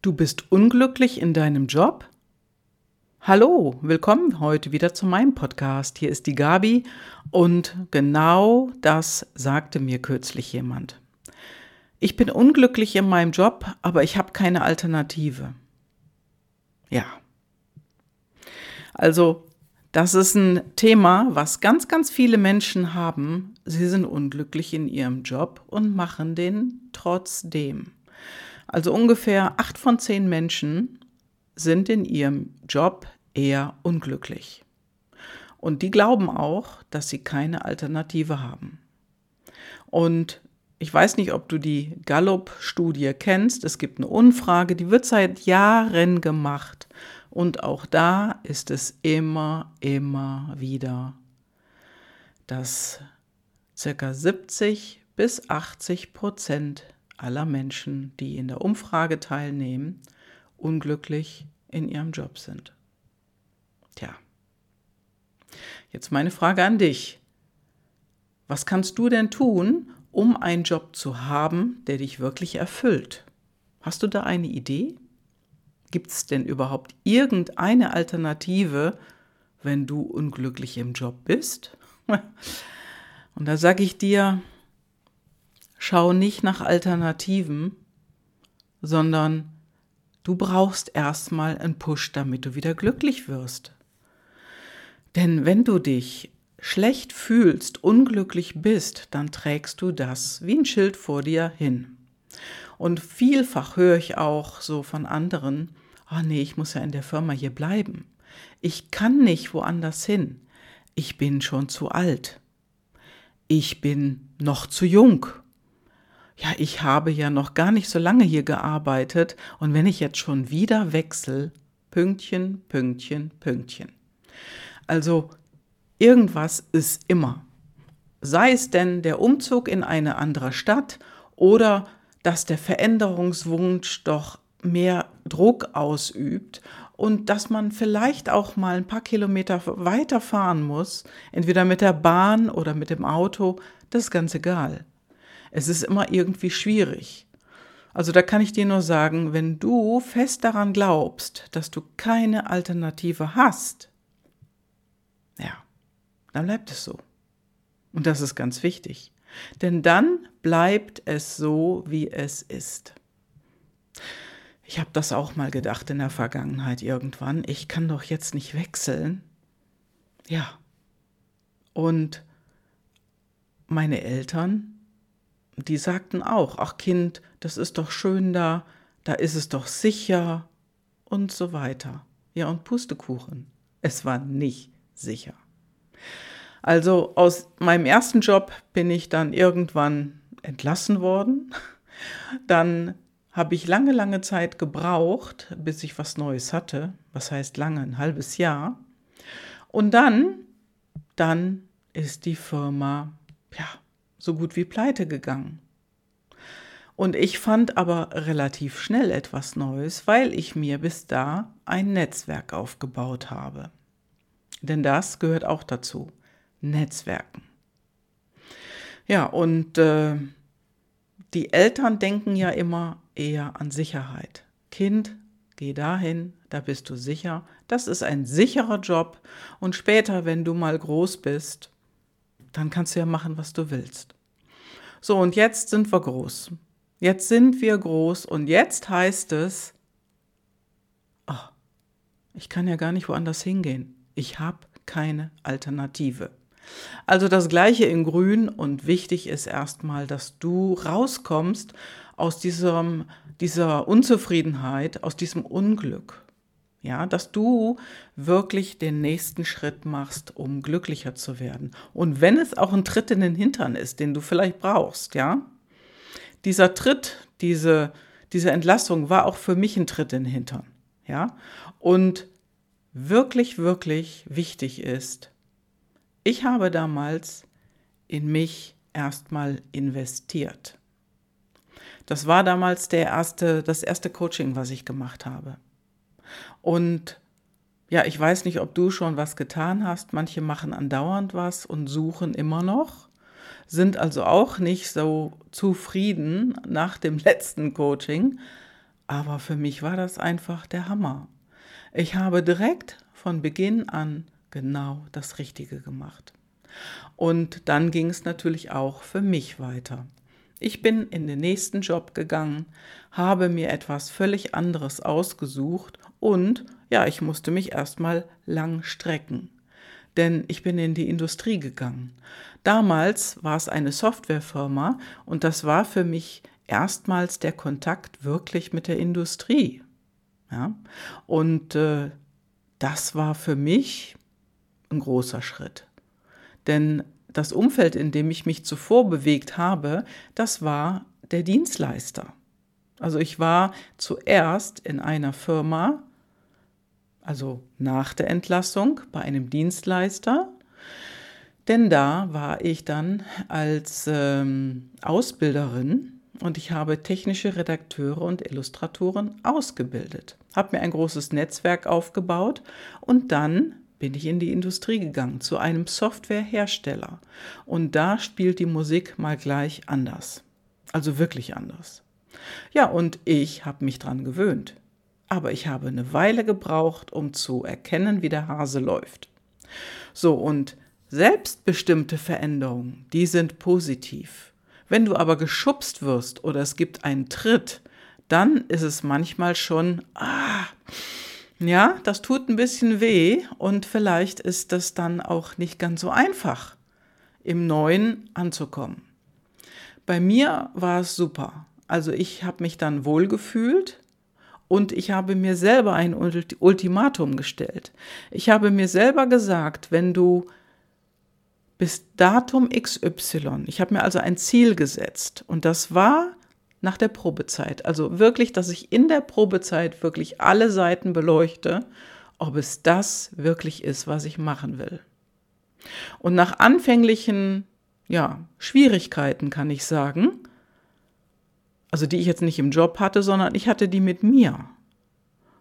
Du bist unglücklich in deinem Job? Hallo, willkommen heute wieder zu meinem Podcast. Hier ist die Gabi und genau das sagte mir kürzlich jemand. Ich bin unglücklich in meinem Job, aber ich habe keine Alternative. Ja. Also, das ist ein Thema, was ganz, ganz viele Menschen haben. Sie sind unglücklich in ihrem Job und machen den trotzdem. Also ungefähr acht von zehn Menschen sind in ihrem Job eher unglücklich. Und die glauben auch, dass sie keine Alternative haben. Und ich weiß nicht, ob du die Gallup-Studie kennst. Es gibt eine Umfrage, die wird seit Jahren gemacht. Und auch da ist es immer, immer wieder, dass circa 70 bis 80 Prozent aller Menschen, die in der Umfrage teilnehmen, unglücklich in ihrem Job sind. Tja. Jetzt meine Frage an dich. Was kannst du denn tun, um einen Job zu haben, der dich wirklich erfüllt? Hast du da eine Idee? Gibt es denn überhaupt irgendeine Alternative, wenn du unglücklich im Job bist? Und da sage ich dir, schau nicht nach Alternativen, sondern du brauchst erstmal einen Push, damit du wieder glücklich wirst. Denn wenn du dich schlecht fühlst, unglücklich bist, dann trägst du das wie ein Schild vor dir hin. Und vielfach höre ich auch so von anderen, oh nee, ich muss ja in der Firma hier bleiben. Ich kann nicht woanders hin. Ich bin schon zu alt. Ich bin noch zu jung ja, ich habe ja noch gar nicht so lange hier gearbeitet und wenn ich jetzt schon wieder wechsle, Pünktchen, Pünktchen, Pünktchen. Also irgendwas ist immer. Sei es denn der Umzug in eine andere Stadt oder dass der Veränderungswunsch doch mehr Druck ausübt und dass man vielleicht auch mal ein paar Kilometer weiter fahren muss, entweder mit der Bahn oder mit dem Auto, das ist ganz egal. Es ist immer irgendwie schwierig. Also da kann ich dir nur sagen, wenn du fest daran glaubst, dass du keine Alternative hast, ja, dann bleibt es so. Und das ist ganz wichtig. Denn dann bleibt es so, wie es ist. Ich habe das auch mal gedacht in der Vergangenheit irgendwann. Ich kann doch jetzt nicht wechseln. Ja. Und meine Eltern die sagten auch, ach Kind, das ist doch schön da, da ist es doch sicher und so weiter. Ja, und Pustekuchen. Es war nicht sicher. Also aus meinem ersten Job bin ich dann irgendwann entlassen worden. Dann habe ich lange, lange Zeit gebraucht, bis ich was Neues hatte. Was heißt lange? Ein halbes Jahr. Und dann, dann ist die Firma, ja, so gut wie pleite gegangen. Und ich fand aber relativ schnell etwas Neues, weil ich mir bis da ein Netzwerk aufgebaut habe. Denn das gehört auch dazu. Netzwerken. Ja, und äh, die Eltern denken ja immer eher an Sicherheit. Kind, geh dahin, da bist du sicher. Das ist ein sicherer Job. Und später, wenn du mal groß bist, dann kannst du ja machen, was du willst. So, und jetzt sind wir groß. Jetzt sind wir groß und jetzt heißt es, oh, ich kann ja gar nicht woanders hingehen. Ich habe keine Alternative. Also das gleiche in grün und wichtig ist erstmal, dass du rauskommst aus diesem, dieser Unzufriedenheit, aus diesem Unglück. Ja, dass du wirklich den nächsten Schritt machst, um glücklicher zu werden. Und wenn es auch ein Tritt in den Hintern ist, den du vielleicht brauchst, ja. Dieser Tritt, diese, diese Entlassung war auch für mich ein Tritt in den Hintern, ja. Und wirklich, wirklich wichtig ist, ich habe damals in mich erstmal investiert. Das war damals der erste, das erste Coaching, was ich gemacht habe. Und ja, ich weiß nicht, ob du schon was getan hast. Manche machen andauernd was und suchen immer noch, sind also auch nicht so zufrieden nach dem letzten Coaching. Aber für mich war das einfach der Hammer. Ich habe direkt von Beginn an genau das Richtige gemacht. Und dann ging es natürlich auch für mich weiter. Ich bin in den nächsten Job gegangen, habe mir etwas völlig anderes ausgesucht und ja, ich musste mich erstmal lang strecken. Denn ich bin in die Industrie gegangen. Damals war es eine Softwarefirma und das war für mich erstmals der Kontakt wirklich mit der Industrie. Ja? Und äh, das war für mich ein großer Schritt. Denn das Umfeld, in dem ich mich zuvor bewegt habe, das war der Dienstleister. Also ich war zuerst in einer Firma, also nach der Entlassung bei einem Dienstleister, denn da war ich dann als ähm, Ausbilderin und ich habe technische Redakteure und Illustratoren ausgebildet, habe mir ein großes Netzwerk aufgebaut und dann bin ich in die Industrie gegangen, zu einem Softwarehersteller. Und da spielt die Musik mal gleich anders. Also wirklich anders. Ja, und ich habe mich dran gewöhnt. Aber ich habe eine Weile gebraucht, um zu erkennen, wie der Hase läuft. So, und selbstbestimmte Veränderungen, die sind positiv. Wenn du aber geschubst wirst oder es gibt einen Tritt, dann ist es manchmal schon, ah, ja, das tut ein bisschen weh und vielleicht ist das dann auch nicht ganz so einfach, im Neuen anzukommen. Bei mir war es super. Also ich habe mich dann wohlgefühlt und ich habe mir selber ein Ultimatum gestellt. Ich habe mir selber gesagt, wenn du bis Datum XY, ich habe mir also ein Ziel gesetzt und das war nach der Probezeit. Also wirklich, dass ich in der Probezeit wirklich alle Seiten beleuchte, ob es das wirklich ist, was ich machen will. Und nach anfänglichen ja, Schwierigkeiten kann ich sagen, also die ich jetzt nicht im Job hatte, sondern ich hatte die mit mir.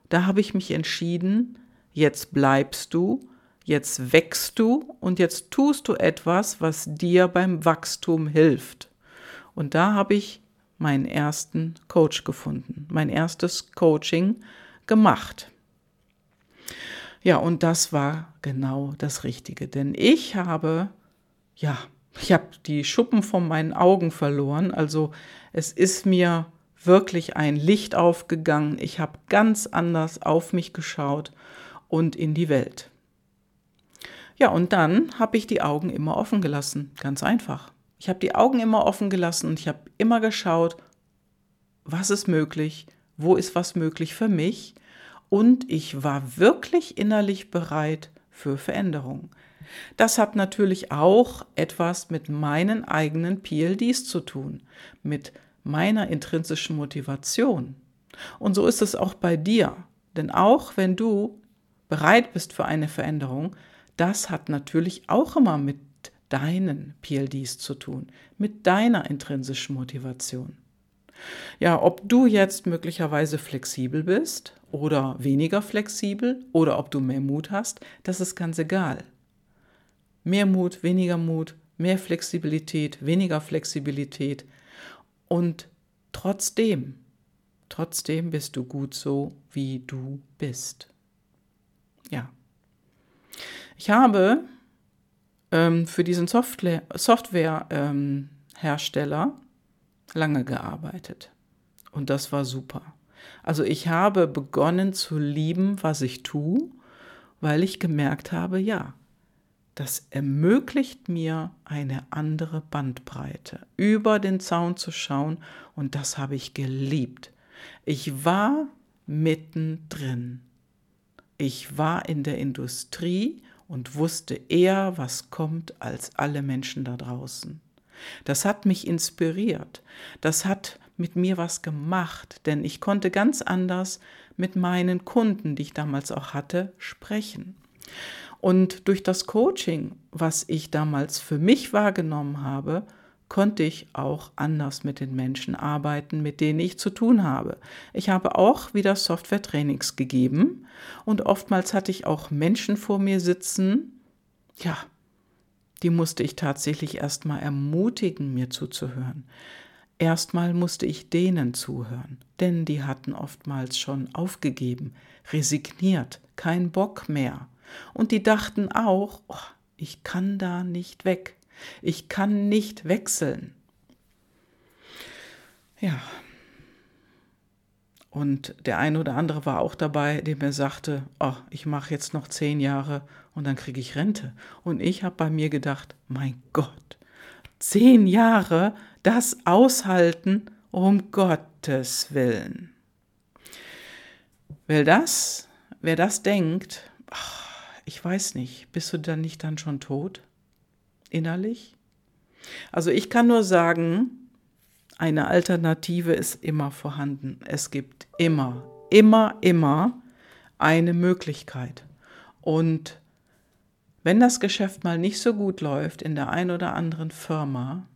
Da habe ich mich entschieden, jetzt bleibst du, jetzt wächst du und jetzt tust du etwas, was dir beim Wachstum hilft. Und da habe ich meinen ersten Coach gefunden, mein erstes Coaching gemacht. Ja, und das war genau das Richtige, denn ich habe, ja, ich habe die Schuppen von meinen Augen verloren, also es ist mir wirklich ein Licht aufgegangen, ich habe ganz anders auf mich geschaut und in die Welt. Ja, und dann habe ich die Augen immer offen gelassen, ganz einfach. Ich habe die Augen immer offen gelassen und ich habe immer geschaut, was ist möglich, wo ist was möglich für mich und ich war wirklich innerlich bereit für Veränderung. Das hat natürlich auch etwas mit meinen eigenen PLDs zu tun, mit meiner intrinsischen Motivation. Und so ist es auch bei dir. Denn auch wenn du bereit bist für eine Veränderung, das hat natürlich auch immer mit deinen PLDs zu tun, mit deiner intrinsischen Motivation. Ja, ob du jetzt möglicherweise flexibel bist oder weniger flexibel oder ob du mehr Mut hast, das ist ganz egal. Mehr Mut, weniger Mut, mehr Flexibilität, weniger Flexibilität und trotzdem, trotzdem bist du gut so, wie du bist. Ja. Ich habe ähm, für diesen Softwarehersteller ähm, lange gearbeitet. Und das war super. Also ich habe begonnen zu lieben, was ich tue, weil ich gemerkt habe, ja, das ermöglicht mir eine andere Bandbreite, über den Zaun zu schauen und das habe ich geliebt. Ich war mittendrin. Ich war in der Industrie und wusste eher, was kommt, als alle Menschen da draußen. Das hat mich inspiriert. Das hat mit mir was gemacht, denn ich konnte ganz anders mit meinen Kunden, die ich damals auch hatte, sprechen. Und durch das Coaching, was ich damals für mich wahrgenommen habe, konnte ich auch anders mit den Menschen arbeiten, mit denen ich zu tun habe. Ich habe auch wieder Software-Trainings gegeben und oftmals hatte ich auch Menschen vor mir sitzen, ja, die musste ich tatsächlich erstmal ermutigen, mir zuzuhören. Erstmal musste ich denen zuhören, denn die hatten oftmals schon aufgegeben, resigniert, kein Bock mehr. Und die dachten auch, oh, ich kann da nicht weg, ich kann nicht wechseln. Ja. Und der eine oder andere war auch dabei, der mir sagte, oh, ich mache jetzt noch zehn Jahre und dann kriege ich Rente. Und ich habe bei mir gedacht, mein Gott, zehn Jahre, das aushalten, um Gottes Willen. Wer das, wer das denkt, ach, ich weiß nicht, bist du dann nicht dann schon tot? Innerlich? Also ich kann nur sagen, eine Alternative ist immer vorhanden. Es gibt immer, immer, immer eine Möglichkeit. Und wenn das Geschäft mal nicht so gut läuft in der einen oder anderen Firma,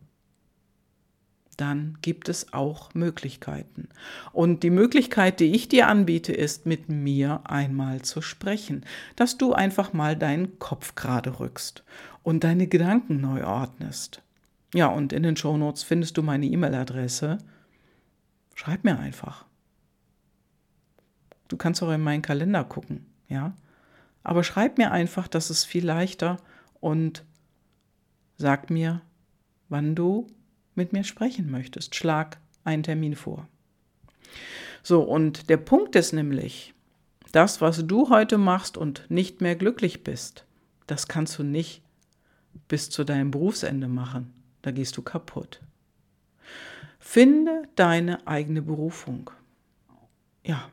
dann gibt es auch Möglichkeiten. Und die Möglichkeit, die ich dir anbiete, ist, mit mir einmal zu sprechen, dass du einfach mal deinen Kopf gerade rückst und deine Gedanken neu ordnest. Ja, und in den Shownotes findest du meine E-Mail-Adresse. Schreib mir einfach. Du kannst auch in meinen Kalender gucken, ja. Aber schreib mir einfach, das ist viel leichter und sag mir, wann du mit mir sprechen möchtest. Schlag einen Termin vor. So, und der Punkt ist nämlich, das, was du heute machst und nicht mehr glücklich bist, das kannst du nicht bis zu deinem Berufsende machen. Da gehst du kaputt. Finde deine eigene Berufung. Ja,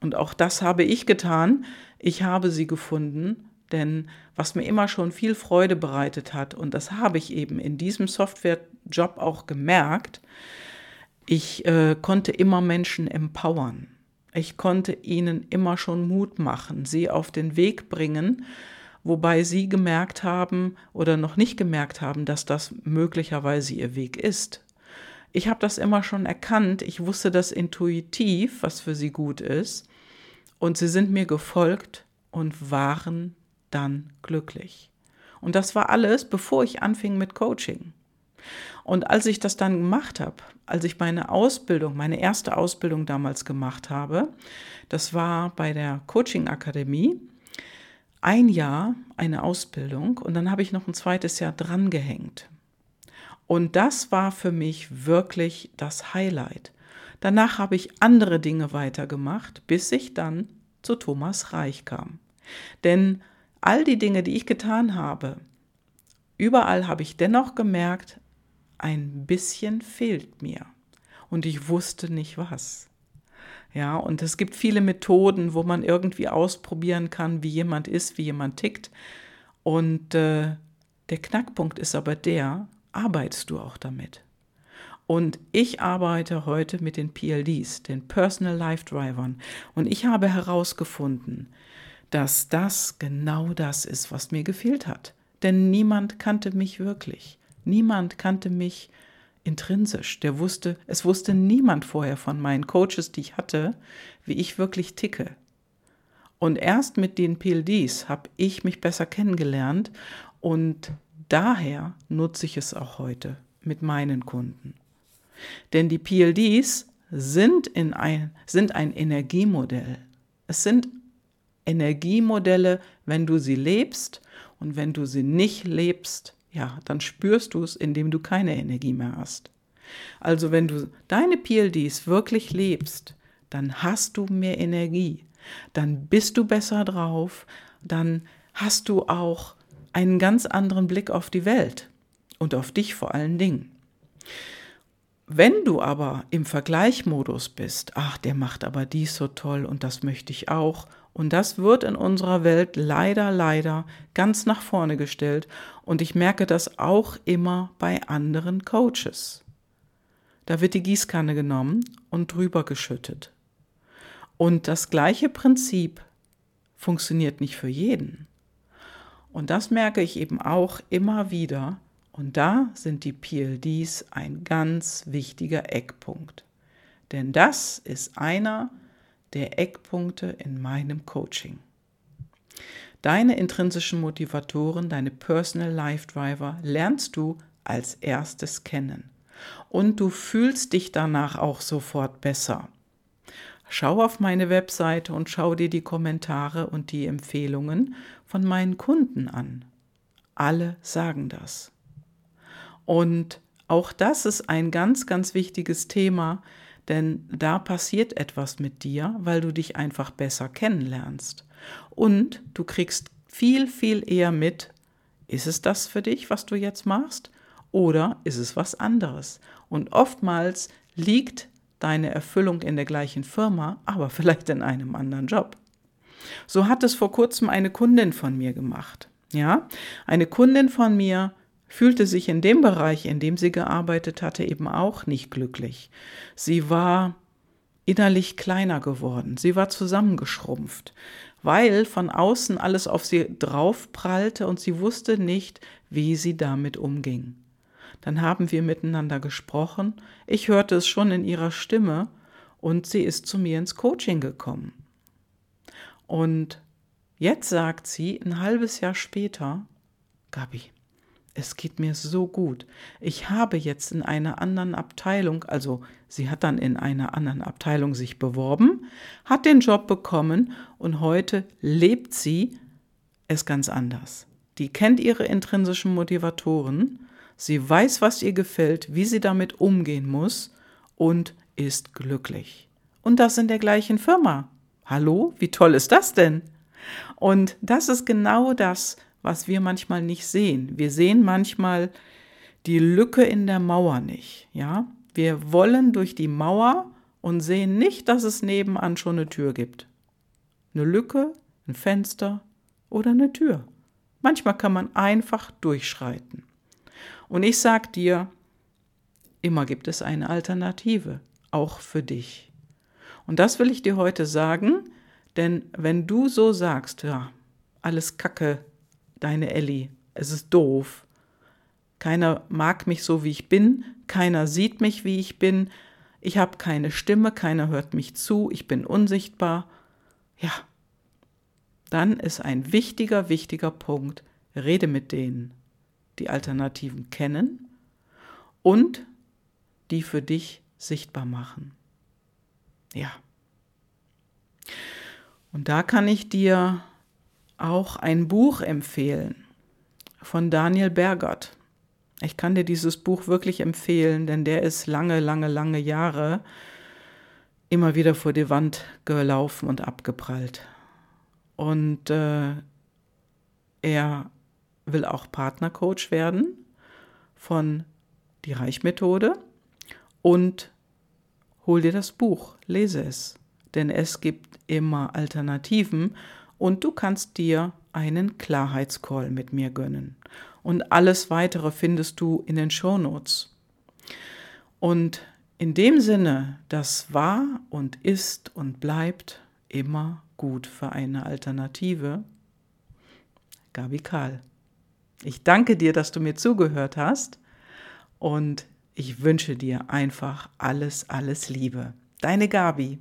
und auch das habe ich getan. Ich habe sie gefunden denn was mir immer schon viel Freude bereitet hat, und das habe ich eben in diesem Softwarejob auch gemerkt, ich äh, konnte immer Menschen empowern. Ich konnte ihnen immer schon Mut machen, sie auf den Weg bringen, wobei sie gemerkt haben oder noch nicht gemerkt haben, dass das möglicherweise ihr Weg ist. Ich habe das immer schon erkannt, ich wusste das intuitiv, was für sie gut ist, und sie sind mir gefolgt und waren dann glücklich. Und das war alles, bevor ich anfing mit Coaching. Und als ich das dann gemacht habe, als ich meine Ausbildung, meine erste Ausbildung damals gemacht habe, das war bei der Coaching Akademie, ein Jahr eine Ausbildung und dann habe ich noch ein zweites Jahr drangehängt. Und das war für mich wirklich das Highlight. Danach habe ich andere Dinge weitergemacht, bis ich dann zu Thomas Reich kam. Denn all die Dinge, die ich getan habe, überall habe ich dennoch gemerkt, ein bisschen fehlt mir. Und ich wusste nicht was. Ja, und es gibt viele Methoden, wo man irgendwie ausprobieren kann, wie jemand ist, wie jemand tickt. Und äh, der Knackpunkt ist aber der, arbeitest du auch damit? Und ich arbeite heute mit den PLDs, den Personal Life Drivern. Und ich habe herausgefunden, dass das genau das ist, was mir gefehlt hat. Denn niemand kannte mich wirklich. Niemand kannte mich intrinsisch. Der wusste, es wusste niemand vorher von meinen Coaches, die ich hatte, wie ich wirklich ticke. Und erst mit den PLDs habe ich mich besser kennengelernt und daher nutze ich es auch heute mit meinen Kunden. Denn die PLDs sind, in ein, sind ein Energiemodell. Es sind Energiemodelle, wenn du sie lebst und wenn du sie nicht lebst, ja, dann spürst du es, indem du keine Energie mehr hast. Also wenn du deine PLDs wirklich lebst, dann hast du mehr Energie, dann bist du besser drauf, dann hast du auch einen ganz anderen Blick auf die Welt und auf dich vor allen Dingen. Wenn du aber im Vergleichmodus bist, ach, der macht aber dies so toll und das möchte ich auch und das wird in unserer Welt leider, leider ganz nach vorne gestellt. Und ich merke das auch immer bei anderen Coaches. Da wird die Gießkanne genommen und drüber geschüttet. Und das gleiche Prinzip funktioniert nicht für jeden. Und das merke ich eben auch immer wieder. Und da sind die PLDs ein ganz wichtiger Eckpunkt. Denn das ist einer der Eckpunkte in meinem Coaching. Deine intrinsischen Motivatoren, deine Personal Life Driver lernst du als erstes kennen. und du fühlst dich danach auch sofort besser. Schau auf meine Webseite und schau dir die Kommentare und die Empfehlungen von meinen Kunden an. Alle sagen das. Und auch das ist ein ganz, ganz wichtiges Thema, denn da passiert etwas mit dir, weil du dich einfach besser kennenlernst. Und du kriegst viel, viel eher mit, ist es das für dich, was du jetzt machst? Oder ist es was anderes? Und oftmals liegt deine Erfüllung in der gleichen Firma, aber vielleicht in einem anderen Job. So hat es vor kurzem eine Kundin von mir gemacht. Ja, eine Kundin von mir fühlte sich in dem Bereich, in dem sie gearbeitet hatte, eben auch nicht glücklich. Sie war innerlich kleiner geworden, sie war zusammengeschrumpft, weil von außen alles auf sie draufprallte und sie wusste nicht, wie sie damit umging. Dann haben wir miteinander gesprochen, ich hörte es schon in ihrer Stimme und sie ist zu mir ins Coaching gekommen. Und jetzt sagt sie ein halbes Jahr später, Gabi, es geht mir so gut. Ich habe jetzt in einer anderen Abteilung, also sie hat dann in einer anderen Abteilung sich beworben, hat den Job bekommen und heute lebt sie es ganz anders. Die kennt ihre intrinsischen Motivatoren, sie weiß, was ihr gefällt, wie sie damit umgehen muss und ist glücklich. Und das in der gleichen Firma. Hallo, wie toll ist das denn? Und das ist genau das, was wir manchmal nicht sehen. Wir sehen manchmal die Lücke in der Mauer nicht, ja? Wir wollen durch die Mauer und sehen nicht, dass es nebenan schon eine Tür gibt. Eine Lücke, ein Fenster oder eine Tür. Manchmal kann man einfach durchschreiten. Und ich sag dir, immer gibt es eine Alternative, auch für dich. Und das will ich dir heute sagen, denn wenn du so sagst, ja, alles Kacke, deine Ellie. Es ist doof. Keiner mag mich so, wie ich bin. Keiner sieht mich, wie ich bin. Ich habe keine Stimme, keiner hört mich zu, ich bin unsichtbar. Ja, dann ist ein wichtiger, wichtiger Punkt, rede mit denen, die Alternativen kennen und die für dich sichtbar machen. Ja. Und da kann ich dir auch ein Buch empfehlen von Daniel Bergert. Ich kann dir dieses Buch wirklich empfehlen, denn der ist lange, lange, lange Jahre immer wieder vor die Wand gelaufen und abgeprallt. Und äh, er will auch Partnercoach werden von die Reichmethode und hol dir das Buch, lese es, denn es gibt immer Alternativen und du kannst dir einen Klarheitscall mit mir gönnen. Und alles weitere findest du in den Shownotes. Und in dem Sinne, das war und ist und bleibt immer gut für eine Alternative. Gabi Karl. Ich danke dir, dass du mir zugehört hast und ich wünsche dir einfach alles, alles Liebe. Deine Gabi.